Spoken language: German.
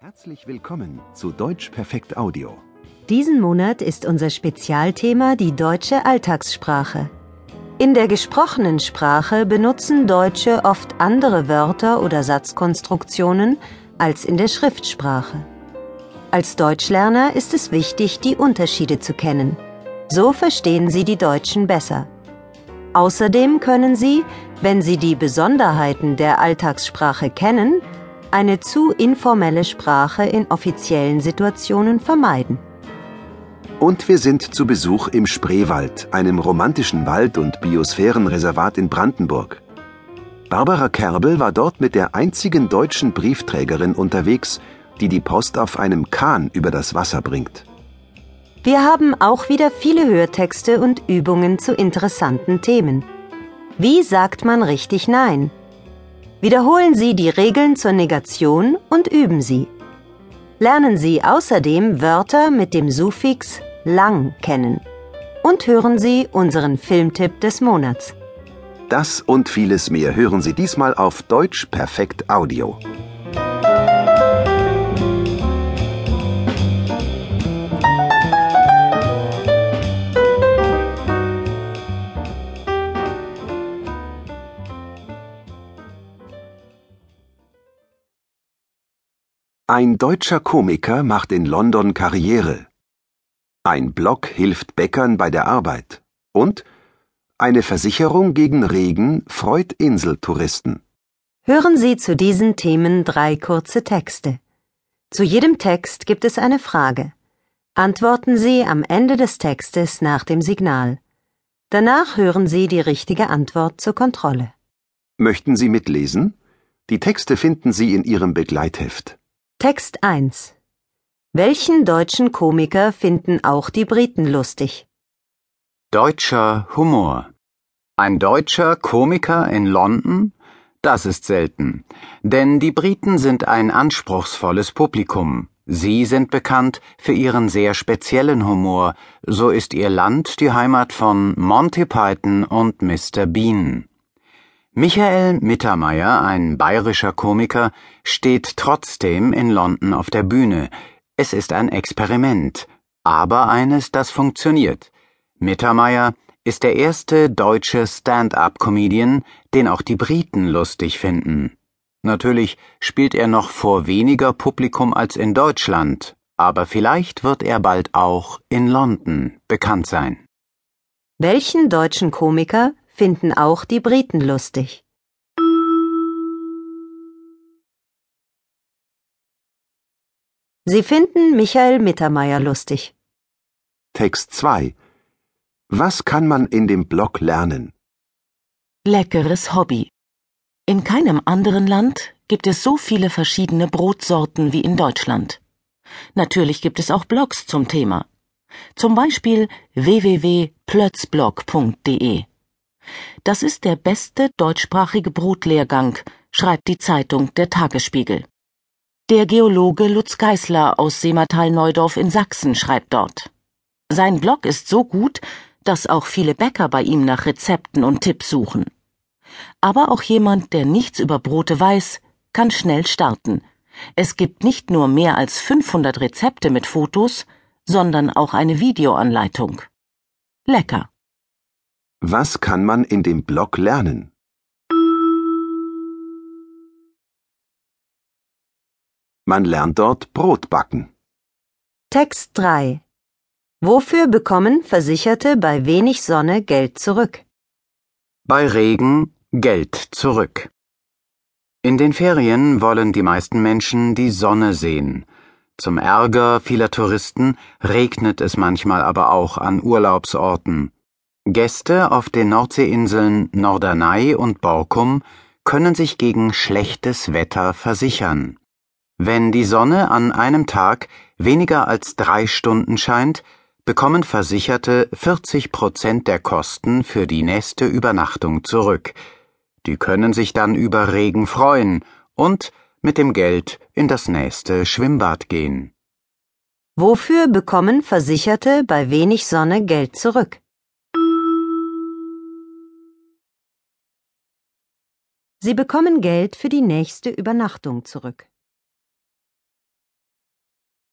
Herzlich willkommen zu Deutsch Perfekt Audio. Diesen Monat ist unser Spezialthema die deutsche Alltagssprache. In der gesprochenen Sprache benutzen Deutsche oft andere Wörter oder Satzkonstruktionen als in der Schriftsprache. Als Deutschlerner ist es wichtig, die Unterschiede zu kennen. So verstehen Sie die Deutschen besser. Außerdem können Sie, wenn Sie die Besonderheiten der Alltagssprache kennen, eine zu informelle Sprache in offiziellen Situationen vermeiden. Und wir sind zu Besuch im Spreewald, einem romantischen Wald- und Biosphärenreservat in Brandenburg. Barbara Kerbel war dort mit der einzigen deutschen Briefträgerin unterwegs, die die Post auf einem Kahn über das Wasser bringt. Wir haben auch wieder viele Hörtexte und Übungen zu interessanten Themen. Wie sagt man richtig Nein? Wiederholen Sie die Regeln zur Negation und üben Sie. Lernen Sie außerdem Wörter mit dem Suffix lang kennen. Und hören Sie unseren Filmtipp des Monats. Das und vieles mehr hören Sie diesmal auf Deutsch Perfekt Audio. Ein deutscher Komiker macht in London Karriere. Ein Blog hilft Bäckern bei der Arbeit. Und eine Versicherung gegen Regen freut Inseltouristen. Hören Sie zu diesen Themen drei kurze Texte. Zu jedem Text gibt es eine Frage. Antworten Sie am Ende des Textes nach dem Signal. Danach hören Sie die richtige Antwort zur Kontrolle. Möchten Sie mitlesen? Die Texte finden Sie in Ihrem Begleitheft. Text 1 Welchen deutschen Komiker finden auch die Briten lustig? Deutscher Humor. Ein deutscher Komiker in London? Das ist selten. Denn die Briten sind ein anspruchsvolles Publikum. Sie sind bekannt für ihren sehr speziellen Humor. So ist ihr Land die Heimat von Monty Python und Mr. Bean. Michael Mittermeier, ein bayerischer Komiker, steht trotzdem in London auf der Bühne. Es ist ein Experiment, aber eines, das funktioniert. Mittermeier ist der erste deutsche Stand-up-Comedian, den auch die Briten lustig finden. Natürlich spielt er noch vor weniger Publikum als in Deutschland, aber vielleicht wird er bald auch in London bekannt sein. Welchen deutschen Komiker finden auch die Briten lustig? Sie finden Michael Mittermeier lustig. Text 2 Was kann man in dem Blog lernen? Leckeres Hobby. In keinem anderen Land gibt es so viele verschiedene Brotsorten wie in Deutschland. Natürlich gibt es auch Blogs zum Thema. Zum Beispiel www.plötzblog.de. Das ist der beste deutschsprachige Brotlehrgang, schreibt die Zeitung Der Tagesspiegel. Der Geologe Lutz Geißler aus Seemartal-Neudorf in Sachsen schreibt dort. Sein Blog ist so gut, dass auch viele Bäcker bei ihm nach Rezepten und Tipps suchen. Aber auch jemand, der nichts über Brote weiß, kann schnell starten. Es gibt nicht nur mehr als 500 Rezepte mit Fotos, sondern auch eine Videoanleitung. Lecker. Was kann man in dem Blog lernen? Man lernt dort Brot backen. Text 3 Wofür bekommen Versicherte bei wenig Sonne Geld zurück? Bei Regen Geld zurück. In den Ferien wollen die meisten Menschen die Sonne sehen. Zum Ärger vieler Touristen regnet es manchmal aber auch an Urlaubsorten. Gäste auf den Nordseeinseln Norderney und Borkum können sich gegen schlechtes Wetter versichern. Wenn die Sonne an einem Tag weniger als drei Stunden scheint, bekommen Versicherte 40 Prozent der Kosten für die nächste Übernachtung zurück. Die können sich dann über Regen freuen und mit dem Geld in das nächste Schwimmbad gehen. Wofür bekommen Versicherte bei wenig Sonne Geld zurück? Sie bekommen Geld für die nächste Übernachtung zurück.